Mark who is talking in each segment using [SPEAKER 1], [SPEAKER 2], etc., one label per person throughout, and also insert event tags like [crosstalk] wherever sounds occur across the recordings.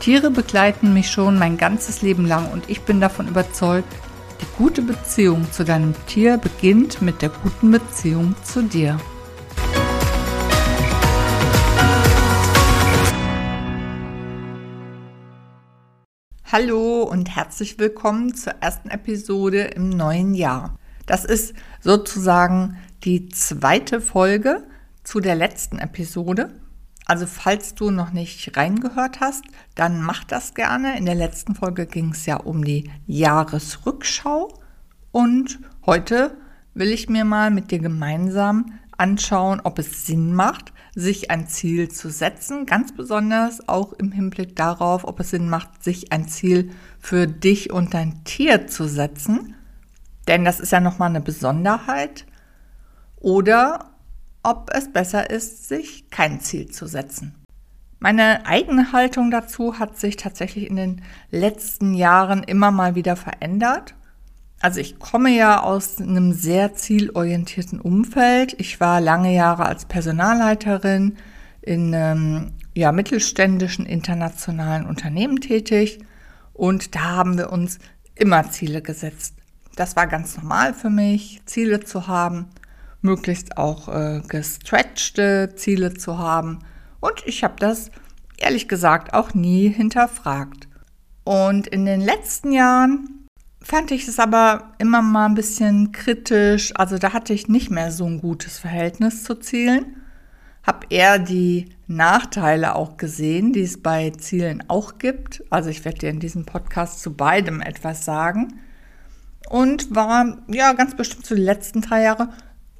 [SPEAKER 1] Tiere begleiten mich schon mein ganzes Leben lang und ich bin davon überzeugt, die gute Beziehung zu deinem Tier beginnt mit der guten Beziehung zu dir. Hallo und herzlich willkommen zur ersten Episode im neuen Jahr. Das ist sozusagen die zweite Folge zu der letzten Episode. Also falls du noch nicht reingehört hast, dann mach das gerne. In der letzten Folge ging es ja um die Jahresrückschau. Und heute will ich mir mal mit dir gemeinsam anschauen, ob es Sinn macht, sich ein Ziel zu setzen, ganz besonders auch im Hinblick darauf, ob es Sinn macht, sich ein Ziel für dich und dein Tier zu setzen, denn das ist ja nochmal eine Besonderheit, oder ob es besser ist, sich kein Ziel zu setzen. Meine eigene Haltung dazu hat sich tatsächlich in den letzten Jahren immer mal wieder verändert. Also ich komme ja aus einem sehr zielorientierten Umfeld. Ich war lange Jahre als Personalleiterin in ähm, ja, mittelständischen internationalen Unternehmen tätig und da haben wir uns immer Ziele gesetzt. Das war ganz normal für mich, Ziele zu haben möglichst auch äh, gestretchte Ziele zu haben. Und ich habe das ehrlich gesagt auch nie hinterfragt. Und in den letzten Jahren fand ich es aber immer mal ein bisschen kritisch. Also da hatte ich nicht mehr so ein gutes Verhältnis zu Zielen. Habe eher die Nachteile auch gesehen, die es bei Zielen auch gibt. Also ich werde dir in diesem Podcast zu beidem etwas sagen. Und war ja ganz bestimmt zu den letzten drei Jahren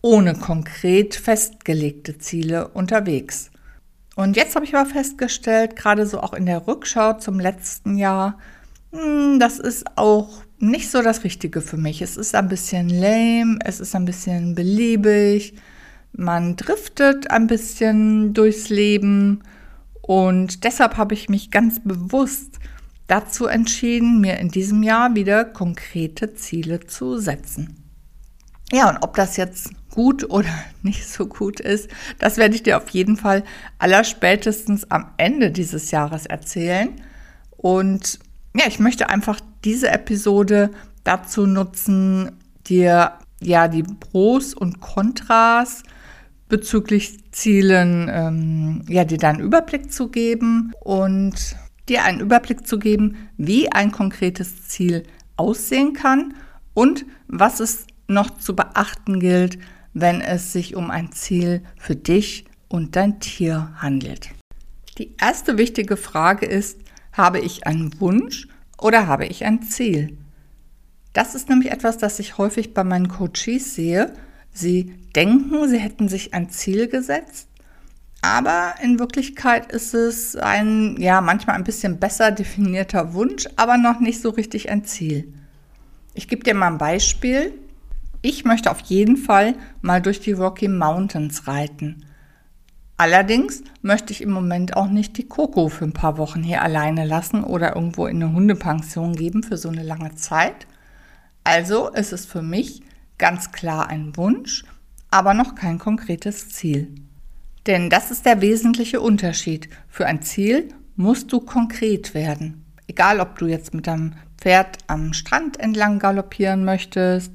[SPEAKER 1] ohne konkret festgelegte Ziele unterwegs. Und jetzt habe ich aber festgestellt, gerade so auch in der Rückschau zum letzten Jahr, hm, das ist auch nicht so das Richtige für mich. Es ist ein bisschen lame, es ist ein bisschen beliebig, man driftet ein bisschen durchs Leben und deshalb habe ich mich ganz bewusst dazu entschieden, mir in diesem Jahr wieder konkrete Ziele zu setzen. Ja, und ob das jetzt gut oder [laughs] nicht so gut ist, das werde ich dir auf jeden Fall allerspätestens am Ende dieses Jahres erzählen. Und ja, ich möchte einfach diese Episode dazu nutzen, dir ja die Pros und Kontras bezüglich Zielen, ähm, ja, dir da einen Überblick zu geben und dir einen Überblick zu geben, wie ein konkretes Ziel aussehen kann und was es noch zu beachten gilt, wenn es sich um ein Ziel für dich und dein Tier handelt. Die erste wichtige Frage ist, habe ich einen Wunsch oder habe ich ein Ziel? Das ist nämlich etwas, das ich häufig bei meinen Coaches sehe. Sie denken, sie hätten sich ein Ziel gesetzt, aber in Wirklichkeit ist es ein, ja, manchmal ein bisschen besser definierter Wunsch, aber noch nicht so richtig ein Ziel. Ich gebe dir mal ein Beispiel. Ich möchte auf jeden Fall mal durch die Rocky Mountains reiten. Allerdings möchte ich im Moment auch nicht die Coco für ein paar Wochen hier alleine lassen oder irgendwo in eine Hundepension geben für so eine lange Zeit. Also ist es für mich ganz klar ein Wunsch, aber noch kein konkretes Ziel. Denn das ist der wesentliche Unterschied. Für ein Ziel musst du konkret werden. Egal, ob du jetzt mit deinem Pferd am Strand entlang galoppieren möchtest,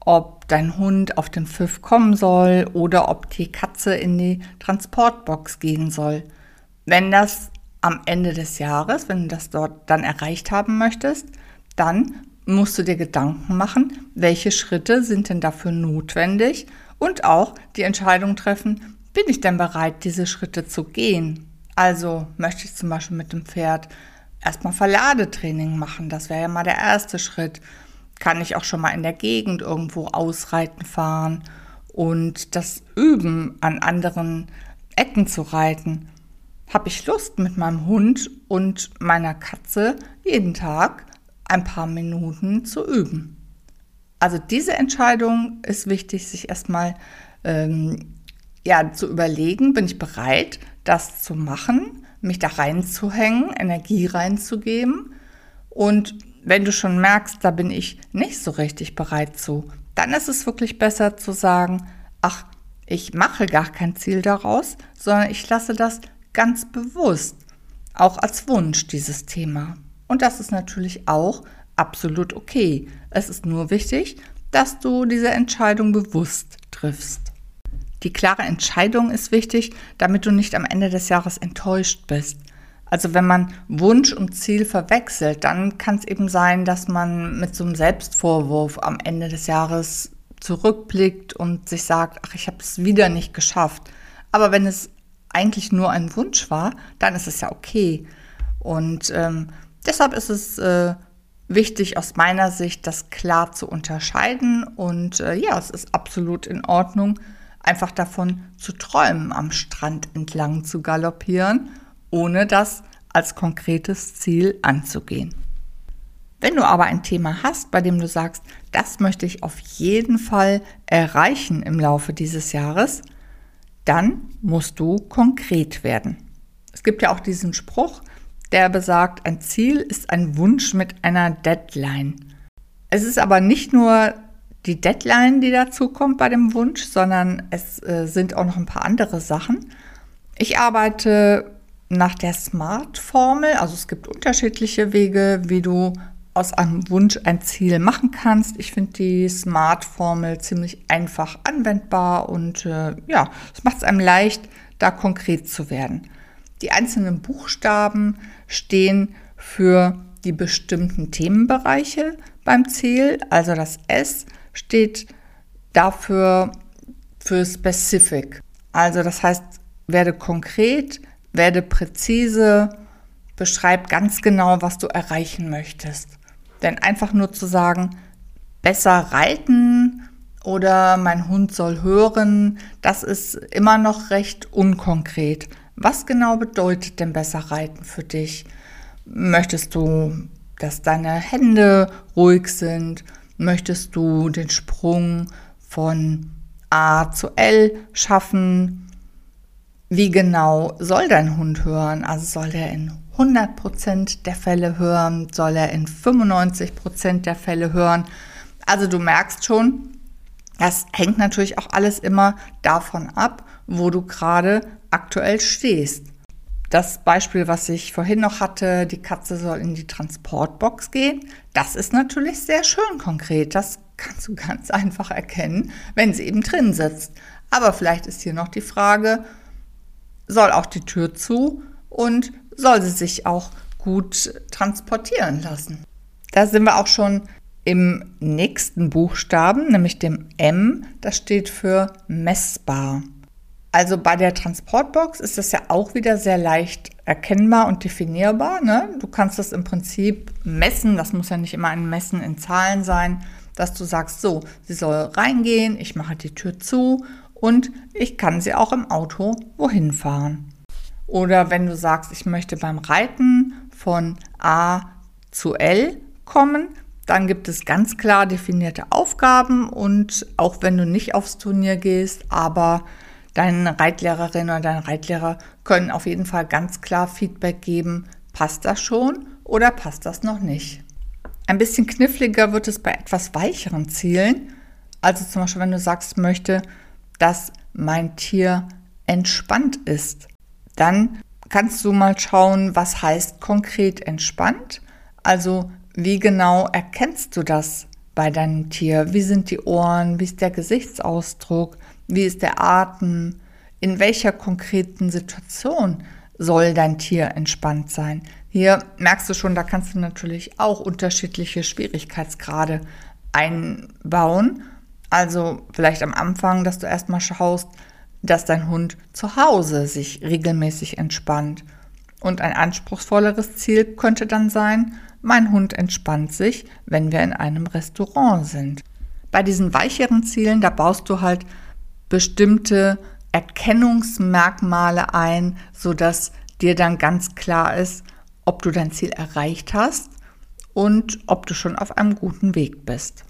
[SPEAKER 1] ob dein Hund auf den Pfiff kommen soll oder ob die Katze in die Transportbox gehen soll. Wenn das am Ende des Jahres, wenn du das dort dann erreicht haben möchtest, dann musst du dir Gedanken machen, welche Schritte sind denn dafür notwendig und auch die Entscheidung treffen, bin ich denn bereit, diese Schritte zu gehen? Also möchte ich zum Beispiel mit dem Pferd erstmal Verladetraining machen, das wäre ja mal der erste Schritt kann ich auch schon mal in der Gegend irgendwo ausreiten fahren und das üben, an anderen Ecken zu reiten. Habe ich Lust mit meinem Hund und meiner Katze jeden Tag ein paar Minuten zu üben. Also diese Entscheidung ist wichtig, sich erstmal ähm, ja, zu überlegen, bin ich bereit, das zu machen, mich da reinzuhängen, Energie reinzugeben. Und wenn du schon merkst, da bin ich nicht so richtig bereit zu, dann ist es wirklich besser zu sagen, ach, ich mache gar kein Ziel daraus, sondern ich lasse das ganz bewusst, auch als Wunsch, dieses Thema. Und das ist natürlich auch absolut okay. Es ist nur wichtig, dass du diese Entscheidung bewusst triffst. Die klare Entscheidung ist wichtig, damit du nicht am Ende des Jahres enttäuscht bist. Also wenn man Wunsch und Ziel verwechselt, dann kann es eben sein, dass man mit so einem Selbstvorwurf am Ende des Jahres zurückblickt und sich sagt, ach, ich habe es wieder nicht geschafft. Aber wenn es eigentlich nur ein Wunsch war, dann ist es ja okay. Und ähm, deshalb ist es äh, wichtig aus meiner Sicht, das klar zu unterscheiden. Und äh, ja, es ist absolut in Ordnung, einfach davon zu träumen, am Strand entlang zu galoppieren, ohne das als konkretes Ziel anzugehen. Wenn du aber ein Thema hast, bei dem du sagst, das möchte ich auf jeden Fall erreichen im Laufe dieses Jahres, dann musst du konkret werden. Es gibt ja auch diesen Spruch, der besagt, ein Ziel ist ein Wunsch mit einer Deadline. Es ist aber nicht nur die Deadline, die dazu kommt bei dem Wunsch, sondern es äh, sind auch noch ein paar andere Sachen. Ich arbeite nach der SMART-Formel, also es gibt unterschiedliche Wege, wie du aus einem Wunsch ein Ziel machen kannst. Ich finde die SMART-Formel ziemlich einfach anwendbar und äh, ja, es macht es einem leicht, da konkret zu werden. Die einzelnen Buchstaben stehen für die bestimmten Themenbereiche beim Ziel. Also das S steht dafür für specific. Also das heißt, werde konkret, werde präzise, beschreib ganz genau, was du erreichen möchtest. Denn einfach nur zu sagen, besser reiten oder mein Hund soll hören, das ist immer noch recht unkonkret. Was genau bedeutet denn besser reiten für dich? Möchtest du, dass deine Hände ruhig sind? Möchtest du den Sprung von A zu L schaffen? Wie genau soll dein Hund hören? Also soll er in 100% der Fälle hören? Soll er in 95% der Fälle hören? Also du merkst schon, das hängt natürlich auch alles immer davon ab, wo du gerade aktuell stehst. Das Beispiel, was ich vorhin noch hatte, die Katze soll in die Transportbox gehen, das ist natürlich sehr schön konkret. Das kannst du [laughs] ganz einfach erkennen, wenn sie eben drin sitzt. Aber vielleicht ist hier noch die Frage, soll auch die Tür zu und soll sie sich auch gut transportieren lassen? Da sind wir auch schon im nächsten Buchstaben, nämlich dem M. Das steht für messbar. Also bei der Transportbox ist das ja auch wieder sehr leicht erkennbar und definierbar. Ne? Du kannst das im Prinzip messen, das muss ja nicht immer ein Messen in Zahlen sein, dass du sagst, so, sie soll reingehen, ich mache die Tür zu und ich kann sie auch im Auto wohin fahren. Oder wenn du sagst, ich möchte beim Reiten von A zu L kommen, dann gibt es ganz klar definierte Aufgaben und auch wenn du nicht aufs Turnier gehst, aber Deine Reitlehrerin oder dein Reitlehrer können auf jeden Fall ganz klar Feedback geben, passt das schon oder passt das noch nicht. Ein bisschen kniffliger wird es bei etwas weicheren Zielen. Also zum Beispiel, wenn du sagst, möchte, dass mein Tier entspannt ist, dann kannst du mal schauen, was heißt konkret entspannt. Also wie genau erkennst du das bei deinem Tier? Wie sind die Ohren? Wie ist der Gesichtsausdruck? Wie ist der Atem? In welcher konkreten Situation soll dein Tier entspannt sein? Hier merkst du schon, da kannst du natürlich auch unterschiedliche Schwierigkeitsgrade einbauen. Also vielleicht am Anfang, dass du erstmal schaust, dass dein Hund zu Hause sich regelmäßig entspannt. Und ein anspruchsvolleres Ziel könnte dann sein, mein Hund entspannt sich, wenn wir in einem Restaurant sind. Bei diesen weicheren Zielen, da baust du halt bestimmte Erkennungsmerkmale ein, sodass dir dann ganz klar ist, ob du dein Ziel erreicht hast und ob du schon auf einem guten Weg bist.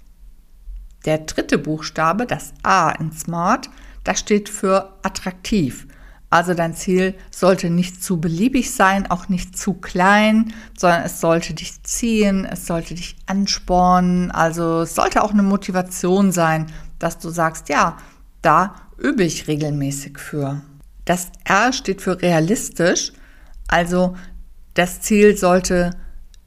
[SPEAKER 1] Der dritte Buchstabe, das A in Smart, das steht für attraktiv. Also dein Ziel sollte nicht zu beliebig sein, auch nicht zu klein, sondern es sollte dich ziehen, es sollte dich anspornen. Also es sollte auch eine Motivation sein, dass du sagst, ja, da übe ich regelmäßig für. Das R steht für realistisch, also das Ziel sollte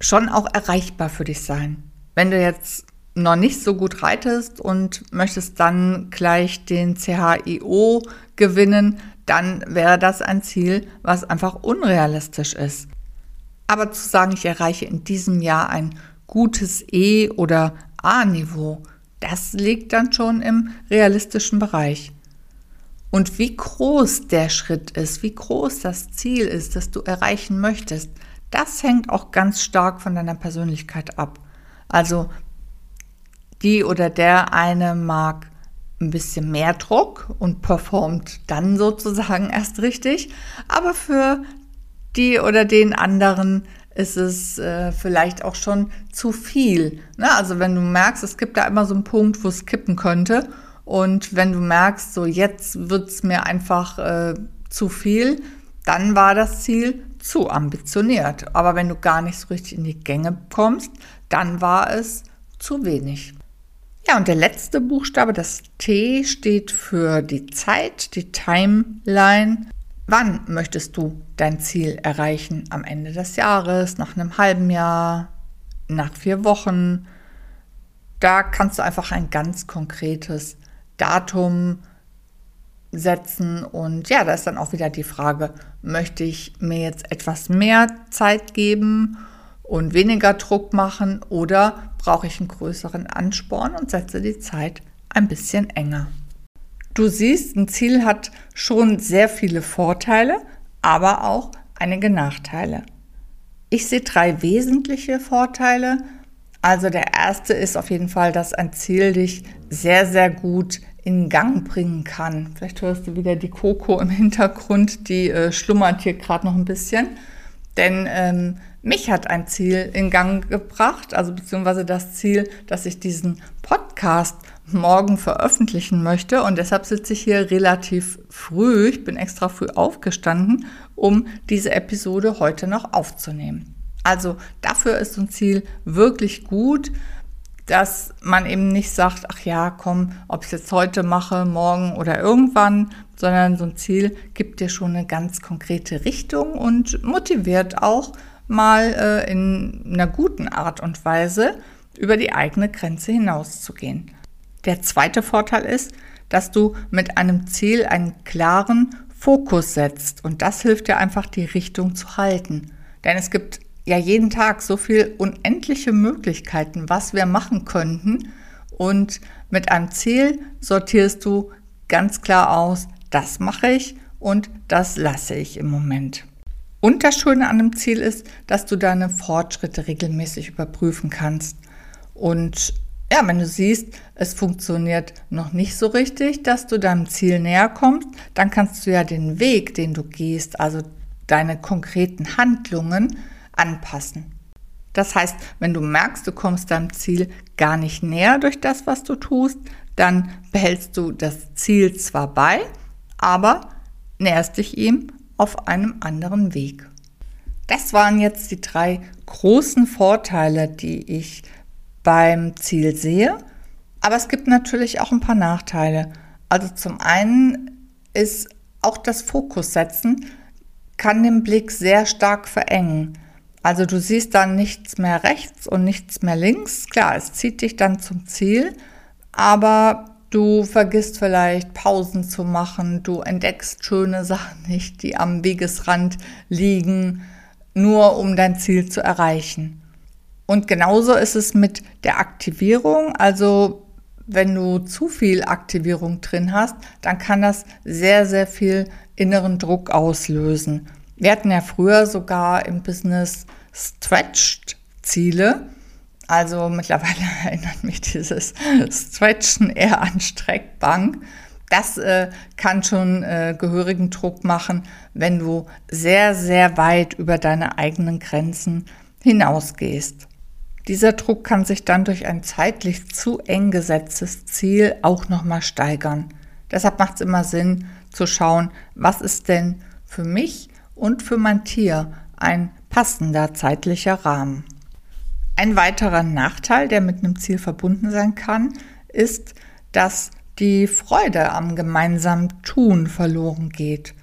[SPEAKER 1] schon auch erreichbar für dich sein. Wenn du jetzt noch nicht so gut reitest und möchtest dann gleich den CHIO gewinnen, dann wäre das ein Ziel, was einfach unrealistisch ist. Aber zu sagen, ich erreiche in diesem Jahr ein gutes E- oder A-Niveau, das liegt dann schon im realistischen Bereich. Und wie groß der Schritt ist, wie groß das Ziel ist, das du erreichen möchtest, das hängt auch ganz stark von deiner Persönlichkeit ab. Also die oder der eine mag ein bisschen mehr Druck und performt dann sozusagen erst richtig, aber für die oder den anderen ist es äh, vielleicht auch schon zu viel. Ne? Also wenn du merkst, es gibt da immer so einen Punkt, wo es kippen könnte und wenn du merkst, so jetzt wird es mir einfach äh, zu viel, dann war das Ziel zu ambitioniert. Aber wenn du gar nicht so richtig in die Gänge kommst, dann war es zu wenig. Ja, und der letzte Buchstabe, das T, steht für die Zeit, die Timeline. Wann möchtest du dein Ziel erreichen? Am Ende des Jahres, nach einem halben Jahr, nach vier Wochen? Da kannst du einfach ein ganz konkretes Datum setzen. Und ja, da ist dann auch wieder die Frage, möchte ich mir jetzt etwas mehr Zeit geben und weniger Druck machen oder brauche ich einen größeren Ansporn und setze die Zeit ein bisschen enger. Du siehst, ein Ziel hat schon sehr viele Vorteile, aber auch einige Nachteile. Ich sehe drei wesentliche Vorteile. Also der erste ist auf jeden Fall, dass ein Ziel dich sehr, sehr gut in Gang bringen kann. Vielleicht hörst du wieder die Coco im Hintergrund, die äh, schlummert hier gerade noch ein bisschen. Denn ähm, mich hat ein Ziel in Gang gebracht, also beziehungsweise das Ziel, dass ich diesen Podcast morgen veröffentlichen möchte. Und deshalb sitze ich hier relativ früh. Ich bin extra früh aufgestanden, um diese Episode heute noch aufzunehmen. Also dafür ist so ein Ziel wirklich gut, dass man eben nicht sagt, ach ja, komm, ob ich es jetzt heute mache, morgen oder irgendwann, sondern so ein Ziel gibt dir schon eine ganz konkrete Richtung und motiviert auch, mal äh, in einer guten Art und Weise über die eigene Grenze hinauszugehen. Der zweite Vorteil ist, dass du mit einem Ziel einen klaren Fokus setzt und das hilft dir einfach, die Richtung zu halten. Denn es gibt ja jeden Tag so viel unendliche Möglichkeiten, was wir machen könnten und mit einem Ziel sortierst du ganz klar aus, das mache ich und das lasse ich im Moment. Und das Schöne an dem Ziel ist, dass du deine Fortschritte regelmäßig überprüfen kannst. Und ja, wenn du siehst, es funktioniert noch nicht so richtig, dass du deinem Ziel näher kommst, dann kannst du ja den Weg, den du gehst, also deine konkreten Handlungen anpassen. Das heißt, wenn du merkst, du kommst deinem Ziel gar nicht näher durch das, was du tust, dann behältst du das Ziel zwar bei, aber näherst dich ihm auf einem anderen Weg. Das waren jetzt die drei großen Vorteile, die ich beim Ziel sehe. Aber es gibt natürlich auch ein paar Nachteile. Also zum einen ist auch das Fokussetzen kann den Blick sehr stark verengen. Also du siehst dann nichts mehr rechts und nichts mehr links. Klar, es zieht dich dann zum Ziel, aber Du vergisst vielleicht Pausen zu machen, du entdeckst schöne Sachen nicht, die am Wegesrand liegen, nur um dein Ziel zu erreichen. Und genauso ist es mit der Aktivierung. Also wenn du zu viel Aktivierung drin hast, dann kann das sehr, sehr viel inneren Druck auslösen. Wir hatten ja früher sogar im Business Stretched Ziele. Also mittlerweile [laughs] erinnert mich dieses Stretchen eher an Streckbank. Das äh, kann schon äh, gehörigen Druck machen, wenn du sehr, sehr weit über deine eigenen Grenzen hinausgehst. Dieser Druck kann sich dann durch ein zeitlich zu eng gesetztes Ziel auch nochmal steigern. Deshalb macht es immer Sinn zu schauen, was ist denn für mich und für mein Tier ein passender zeitlicher Rahmen. Ein weiterer Nachteil, der mit einem Ziel verbunden sein kann, ist, dass die Freude am gemeinsamen Tun verloren geht.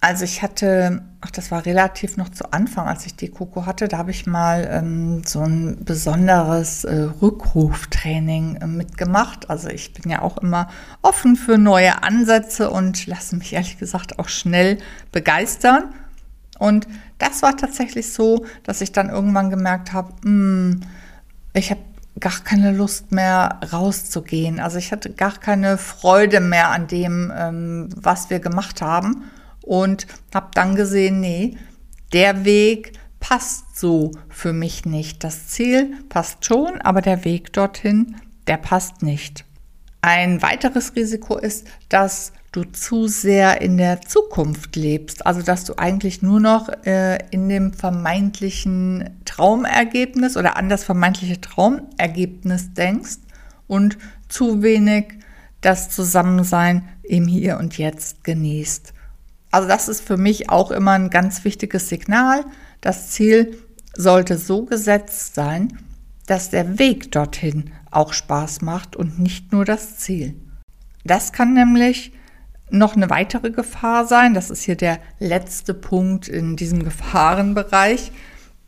[SPEAKER 1] Also ich hatte, ach das war relativ noch zu Anfang, als ich die Coco hatte, da habe ich mal ähm, so ein besonderes äh, Rückruftraining äh, mitgemacht. Also ich bin ja auch immer offen für neue Ansätze und lasse mich ehrlich gesagt auch schnell begeistern. Und das war tatsächlich so, dass ich dann irgendwann gemerkt habe, hm, ich habe gar keine Lust mehr rauszugehen. Also ich hatte gar keine Freude mehr an dem, ähm, was wir gemacht haben und habe dann gesehen, nee, der Weg passt so für mich nicht. Das Ziel passt schon, aber der Weg dorthin, der passt nicht. Ein weiteres Risiko ist, dass du zu sehr in der Zukunft lebst, also dass du eigentlich nur noch äh, in dem vermeintlichen Traumergebnis oder an das vermeintliche Traumergebnis denkst und zu wenig das Zusammensein im Hier und Jetzt genießt. Also das ist für mich auch immer ein ganz wichtiges Signal. Das Ziel sollte so gesetzt sein, dass der Weg dorthin auch Spaß macht und nicht nur das Ziel. Das kann nämlich noch eine weitere Gefahr sein, das ist hier der letzte Punkt in diesem Gefahrenbereich,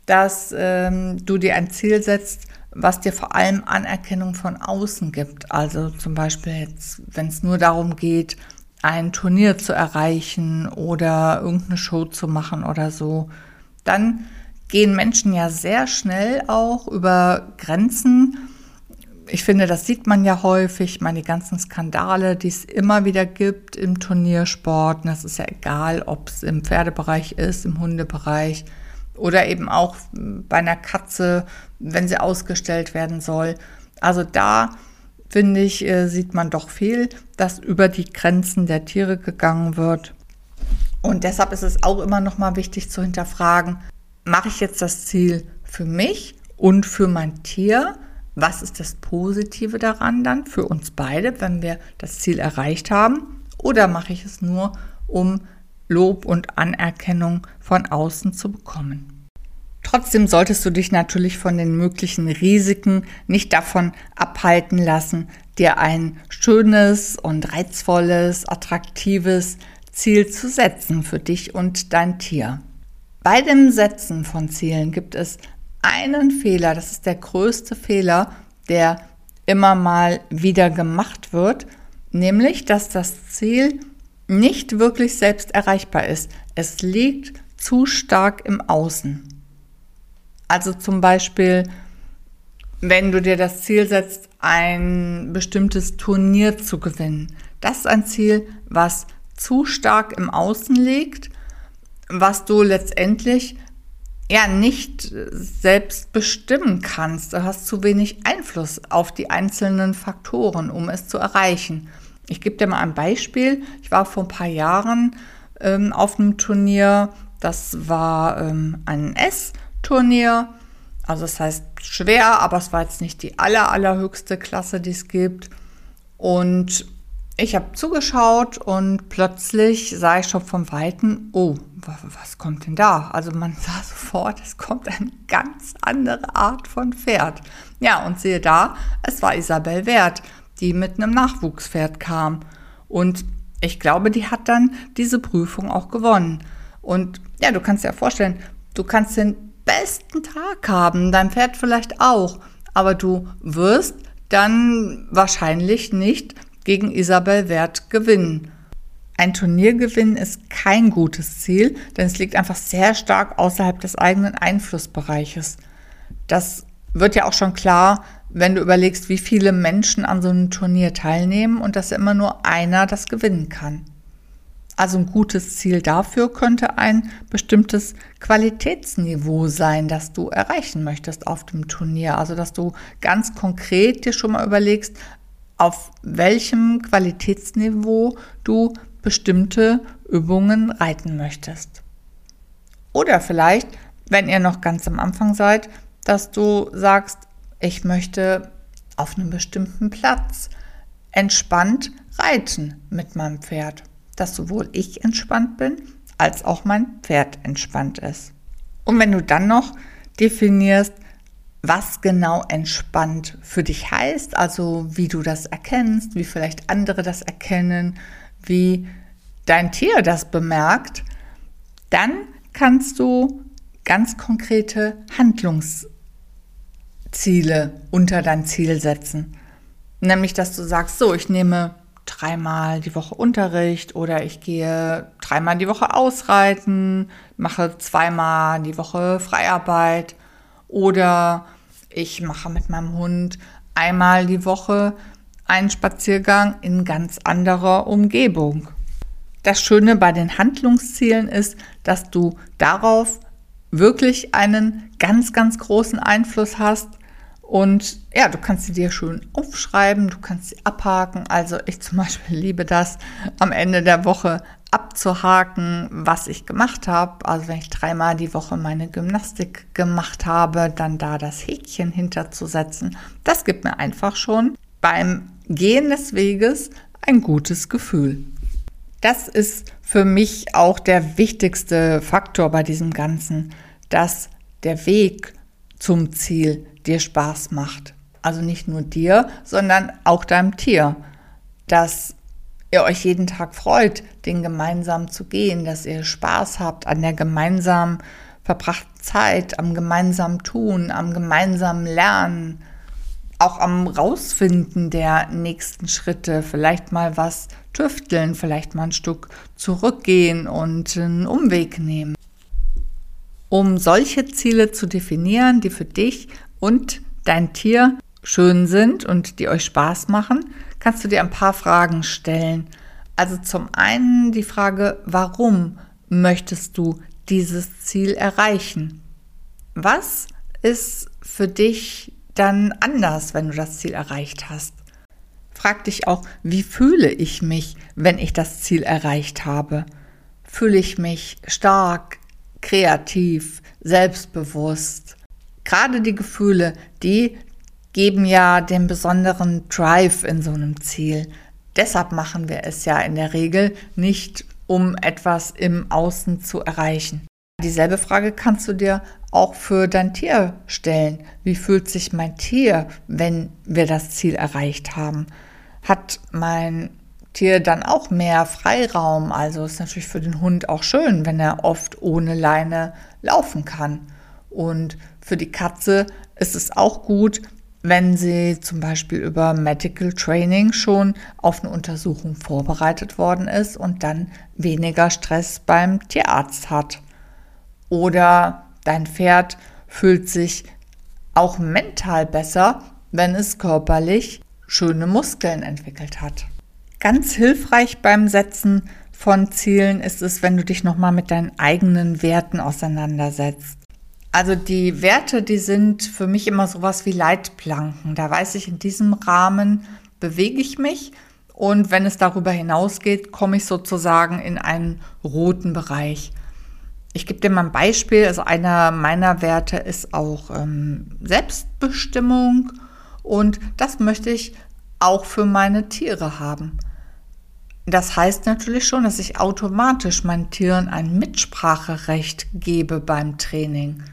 [SPEAKER 1] dass ähm, du dir ein Ziel setzt, was dir vor allem Anerkennung von außen gibt. Also zum Beispiel jetzt, wenn es nur darum geht, ein Turnier zu erreichen oder irgendeine Show zu machen oder so, dann gehen Menschen ja sehr schnell auch über Grenzen. Ich finde, das sieht man ja häufig, meine, ganzen Skandale, die es immer wieder gibt im Turniersport. Das ist ja egal, ob es im Pferdebereich ist, im Hundebereich oder eben auch bei einer Katze, wenn sie ausgestellt werden soll. Also da finde ich, äh, sieht man doch viel, dass über die Grenzen der Tiere gegangen wird. Und deshalb ist es auch immer noch mal wichtig zu hinterfragen, mache ich jetzt das Ziel für mich und für mein Tier? Was ist das Positive daran dann für uns beide, wenn wir das Ziel erreicht haben? Oder mache ich es nur, um Lob und Anerkennung von außen zu bekommen? Trotzdem solltest du dich natürlich von den möglichen Risiken nicht davon abhalten lassen, dir ein schönes und reizvolles, attraktives Ziel zu setzen für dich und dein Tier. Bei dem Setzen von Zielen gibt es einen Fehler, das ist der größte Fehler, der immer mal wieder gemacht wird, nämlich dass das Ziel nicht wirklich selbst erreichbar ist. Es liegt zu stark im Außen. Also zum Beispiel, wenn du dir das Ziel setzt, ein bestimmtes Turnier zu gewinnen. Das ist ein Ziel, was zu stark im Außen liegt, was du letztendlich ja nicht selbst bestimmen kannst. Du hast zu wenig Einfluss auf die einzelnen Faktoren, um es zu erreichen. Ich gebe dir mal ein Beispiel. Ich war vor ein paar Jahren ähm, auf einem Turnier, das war ähm, ein S Turnier. Also das heißt schwer, aber es war jetzt nicht die aller, allerhöchste Klasse, die es gibt. Und ich habe zugeschaut und plötzlich sah ich schon vom Weiten, oh, was kommt denn da? Also man [laughs] sah sofort, es kommt eine ganz andere Art von Pferd. Ja, und sehe da, es war Isabel Wert, die mit einem Nachwuchspferd kam. Und ich glaube, die hat dann diese Prüfung auch gewonnen. Und ja, du kannst dir ja vorstellen, du kannst den besten Tag haben, dein Pferd vielleicht auch, aber du wirst dann wahrscheinlich nicht gegen Isabel Wert gewinnen. Ein Turniergewinn ist kein gutes Ziel, denn es liegt einfach sehr stark außerhalb des eigenen Einflussbereiches. Das wird ja auch schon klar, wenn du überlegst, wie viele Menschen an so einem Turnier teilnehmen und dass immer nur einer das gewinnen kann. Also ein gutes Ziel dafür könnte ein bestimmtes Qualitätsniveau sein, das du erreichen möchtest auf dem Turnier. Also dass du ganz konkret dir schon mal überlegst, auf welchem Qualitätsniveau du bestimmte Übungen reiten möchtest. Oder vielleicht, wenn ihr noch ganz am Anfang seid, dass du sagst, ich möchte auf einem bestimmten Platz entspannt reiten mit meinem Pferd. Dass sowohl ich entspannt bin, als auch mein Pferd entspannt ist. Und wenn du dann noch definierst, was genau entspannt für dich heißt, also wie du das erkennst, wie vielleicht andere das erkennen, wie dein Tier das bemerkt, dann kannst du ganz konkrete Handlungsziele unter dein Ziel setzen. Nämlich, dass du sagst, so, ich nehme dreimal die Woche Unterricht oder ich gehe dreimal die Woche ausreiten, mache zweimal die Woche Freiarbeit oder ich mache mit meinem Hund einmal die Woche einen Spaziergang in ganz anderer Umgebung. Das Schöne bei den Handlungszielen ist, dass du darauf wirklich einen ganz, ganz großen Einfluss hast und ja, du kannst sie dir schön aufschreiben, du kannst sie abhaken. Also ich zum Beispiel liebe das, am Ende der Woche abzuhaken, was ich gemacht habe. Also wenn ich dreimal die Woche meine Gymnastik gemacht habe, dann da das Häkchen hinterzusetzen. Das gibt mir einfach schon beim Gehen des Weges ein gutes Gefühl. Das ist für mich auch der wichtigste Faktor bei diesem Ganzen, dass der Weg zum Ziel dir Spaß macht. Also nicht nur dir, sondern auch deinem Tier. Dass ihr euch jeden Tag freut, den gemeinsam zu gehen, dass ihr Spaß habt an der gemeinsam verbrachten Zeit, am gemeinsamen Tun, am gemeinsamen Lernen, auch am Rausfinden der nächsten Schritte, vielleicht mal was tüfteln, vielleicht mal ein Stück zurückgehen und einen Umweg nehmen. Um solche Ziele zu definieren, die für dich und dein Tier schön sind und die euch Spaß machen, kannst du dir ein paar Fragen stellen. Also zum einen die Frage, warum möchtest du dieses Ziel erreichen? Was ist für dich dann anders, wenn du das Ziel erreicht hast? Frag dich auch, wie fühle ich mich, wenn ich das Ziel erreicht habe? Fühle ich mich stark, kreativ, selbstbewusst? gerade die Gefühle, die geben ja den besonderen Drive in so einem Ziel. Deshalb machen wir es ja in der Regel nicht, um etwas im Außen zu erreichen. Dieselbe Frage kannst du dir auch für dein Tier stellen. Wie fühlt sich mein Tier, wenn wir das Ziel erreicht haben? Hat mein Tier dann auch mehr Freiraum? Also ist natürlich für den Hund auch schön, wenn er oft ohne Leine laufen kann. Und für die Katze ist es auch gut, wenn sie zum Beispiel über Medical Training schon auf eine Untersuchung vorbereitet worden ist und dann weniger Stress beim Tierarzt hat. Oder dein Pferd fühlt sich auch mental besser, wenn es körperlich schöne Muskeln entwickelt hat. Ganz hilfreich beim Setzen von Zielen ist es, wenn du dich nochmal mit deinen eigenen Werten auseinandersetzt. Also die Werte, die sind für mich immer sowas wie Leitplanken. Da weiß ich, in diesem Rahmen bewege ich mich und wenn es darüber hinausgeht, komme ich sozusagen in einen roten Bereich. Ich gebe dir mal ein Beispiel. Also einer meiner Werte ist auch ähm, Selbstbestimmung und das möchte ich auch für meine Tiere haben. Das heißt natürlich schon, dass ich automatisch meinen Tieren ein Mitspracherecht gebe beim Training.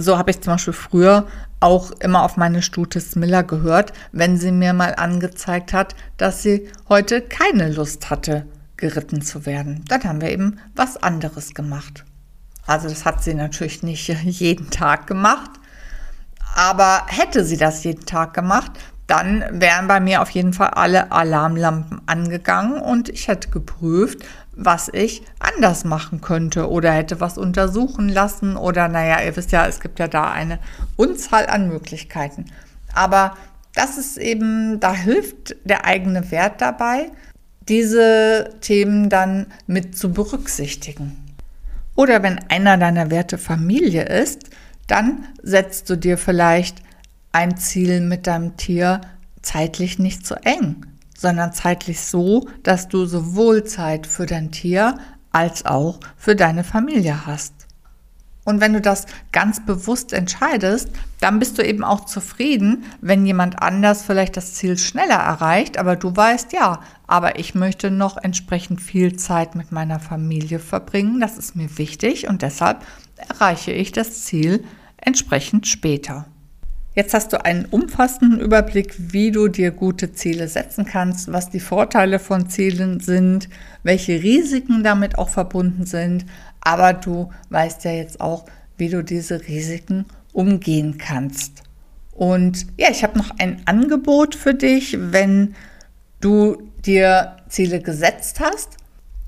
[SPEAKER 1] So habe ich zum Beispiel früher auch immer auf meine Stute Smiller gehört, wenn sie mir mal angezeigt hat, dass sie heute keine Lust hatte, geritten zu werden. Dann haben wir eben was anderes gemacht. Also das hat sie natürlich nicht [laughs] jeden Tag gemacht, aber hätte sie das jeden Tag gemacht, dann wären bei mir auf jeden Fall alle Alarmlampen angegangen und ich hätte geprüft, was ich anders machen könnte oder hätte was untersuchen lassen oder naja, ihr wisst ja, es gibt ja da eine Unzahl an Möglichkeiten. Aber das ist eben, da hilft der eigene Wert dabei, diese Themen dann mit zu berücksichtigen. Oder wenn einer deiner Werte Familie ist, dann setzt du dir vielleicht ein Ziel mit deinem Tier zeitlich nicht zu eng sondern zeitlich so, dass du sowohl Zeit für dein Tier als auch für deine Familie hast. Und wenn du das ganz bewusst entscheidest, dann bist du eben auch zufrieden, wenn jemand anders vielleicht das Ziel schneller erreicht, aber du weißt, ja, aber ich möchte noch entsprechend viel Zeit mit meiner Familie verbringen. Das ist mir wichtig und deshalb erreiche ich das Ziel entsprechend später. Jetzt hast du einen umfassenden Überblick, wie du dir gute Ziele setzen kannst, was die Vorteile von Zielen sind, welche Risiken damit auch verbunden sind. Aber du weißt ja jetzt auch, wie du diese Risiken umgehen kannst. Und ja, ich habe noch ein Angebot für dich, wenn du dir Ziele gesetzt hast,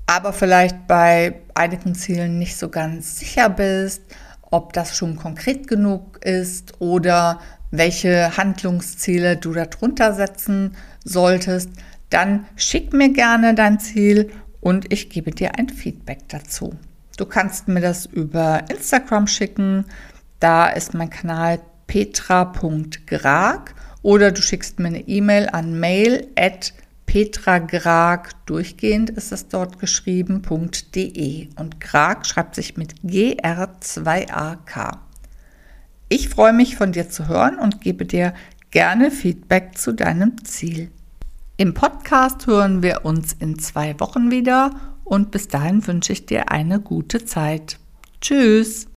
[SPEAKER 1] aber vielleicht bei einigen Zielen nicht so ganz sicher bist, ob das schon konkret genug ist oder welche Handlungsziele du darunter setzen solltest, dann schick mir gerne dein Ziel und ich gebe dir ein Feedback dazu. Du kannst mir das über Instagram schicken. Da ist mein Kanal petra.grag oder du schickst mir eine E-Mail an mail at petragrag, durchgehend ist es dort geschrieben.de und Grag schreibt sich mit G-R-2-A-K. Ich freue mich von dir zu hören und gebe dir gerne Feedback zu deinem Ziel. Im Podcast hören wir uns in zwei Wochen wieder und bis dahin wünsche ich dir eine gute Zeit. Tschüss!